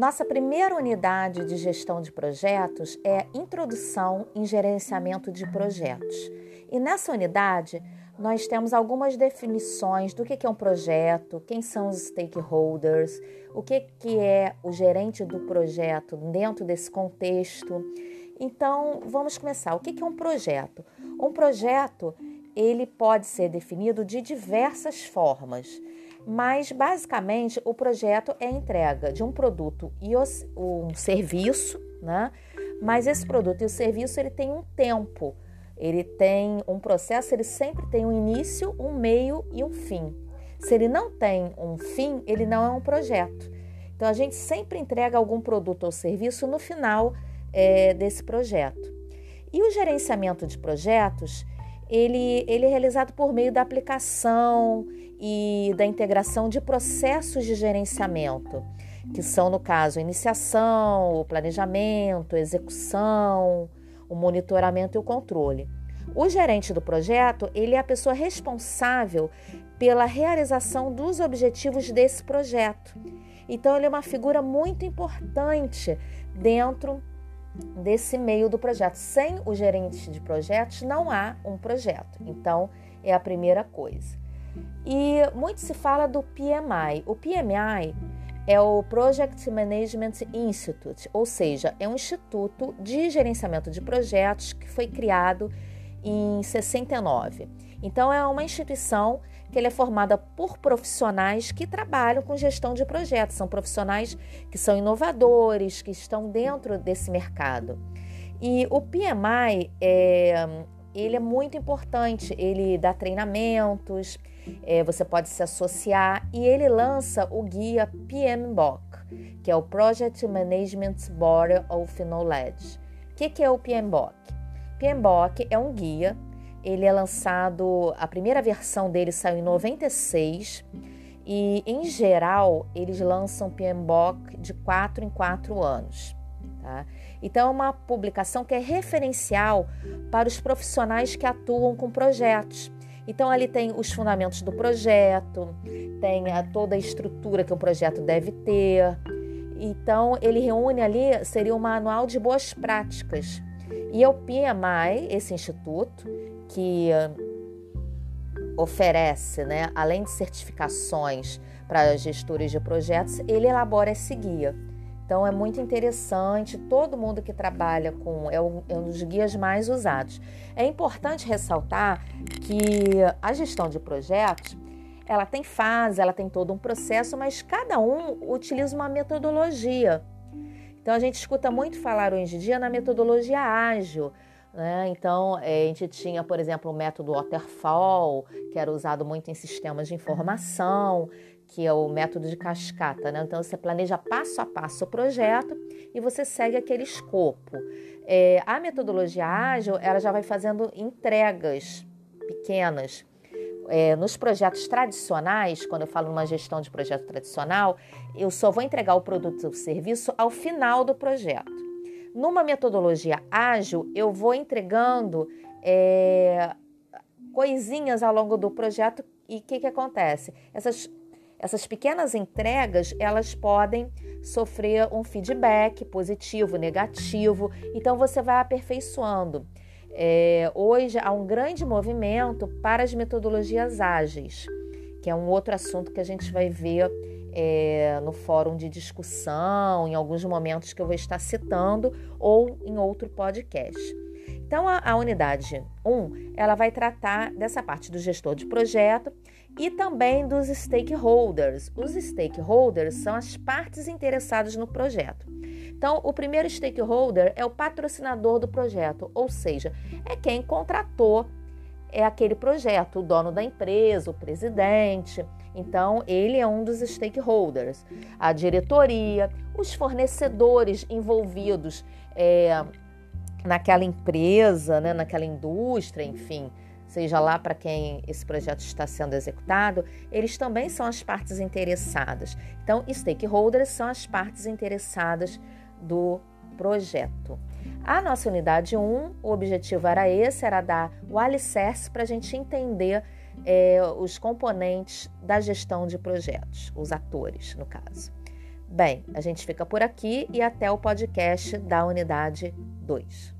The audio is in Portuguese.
Nossa primeira unidade de gestão de projetos é Introdução em Gerenciamento de Projetos. E nessa unidade, nós temos algumas definições do que é um projeto, quem são os stakeholders, o que é o gerente do projeto dentro desse contexto. Então, vamos começar. O que é um projeto? Um projeto ele pode ser definido de diversas formas mas basicamente o projeto é a entrega de um produto e um serviço, né? Mas esse produto e o serviço ele tem um tempo, ele tem um processo, ele sempre tem um início, um meio e um fim. Se ele não tem um fim, ele não é um projeto. Então a gente sempre entrega algum produto ou serviço no final é, desse projeto. E o gerenciamento de projetos ele, ele é realizado por meio da aplicação e da integração de processos de gerenciamento, que são, no caso, a iniciação, o planejamento, a execução, o monitoramento e o controle. O gerente do projeto, ele é a pessoa responsável pela realização dos objetivos desse projeto. Então, ele é uma figura muito importante dentro desse meio do projeto. Sem o gerente de projetos não há um projeto. Então, é a primeira coisa. E muito se fala do PMI. O PMI é o Project Management Institute, ou seja, é um instituto de gerenciamento de projetos que foi criado em 69. Então é uma instituição que ele é formada por profissionais que trabalham com gestão de projetos, são profissionais que são inovadores, que estão dentro desse mercado. E o PMI é, ele é muito importante, ele dá treinamentos, é, você pode se associar e ele lança o guia PMBOK, que é o Project Management Board of Knowledge. O que, que é o PMBOK? PMBOK é um guia ele é lançado, a primeira versão dele saiu em 96 e, em geral, eles lançam PMBOK de 4 em 4 anos. Tá? Então, é uma publicação que é referencial para os profissionais que atuam com projetos. Então, ali tem os fundamentos do projeto, tem a, toda a estrutura que o projeto deve ter. Então, ele reúne ali, seria um manual de boas práticas. E é o PMI, esse instituto, que oferece, né, além de certificações para gestores de projetos, ele elabora esse guia. Então é muito interessante, todo mundo que trabalha com é um, é um dos guias mais usados. É importante ressaltar que a gestão de projetos ela tem fase, ela tem todo um processo, mas cada um utiliza uma metodologia. Então a gente escuta muito falar hoje em dia na metodologia ágil. Né? Então, é, a gente tinha, por exemplo, o método Waterfall, que era usado muito em sistemas de informação, que é o método de cascata. Né? Então, você planeja passo a passo o projeto e você segue aquele escopo. É, a metodologia ágil, ela já vai fazendo entregas pequenas. É, nos projetos tradicionais, quando eu falo numa gestão de projeto tradicional, eu só vou entregar o produto ou serviço ao final do projeto. Numa metodologia ágil, eu vou entregando é, coisinhas ao longo do projeto e o que, que acontece? Essas, essas pequenas entregas, elas podem sofrer um feedback positivo, negativo, então você vai aperfeiçoando. É, hoje há um grande movimento para as metodologias ágeis, que é um outro assunto que a gente vai ver é, no fórum de discussão, em alguns momentos que eu vou estar citando, ou em outro podcast. Então, a, a unidade 1, ela vai tratar dessa parte do gestor de projeto e também dos stakeholders. Os stakeholders são as partes interessadas no projeto. Então, o primeiro stakeholder é o patrocinador do projeto, ou seja, é quem contratou é aquele projeto, o dono da empresa, o presidente. Então, ele é um dos stakeholders. A diretoria, os fornecedores envolvidos é, naquela empresa, né, naquela indústria, enfim, seja lá para quem esse projeto está sendo executado, eles também são as partes interessadas. Então, stakeholders são as partes interessadas do projeto. A nossa unidade 1, o objetivo era esse, era dar o alicerce para a gente entender é, os componentes da gestão de projetos, os atores, no caso. Bem, a gente fica por aqui e até o podcast da unidade 2.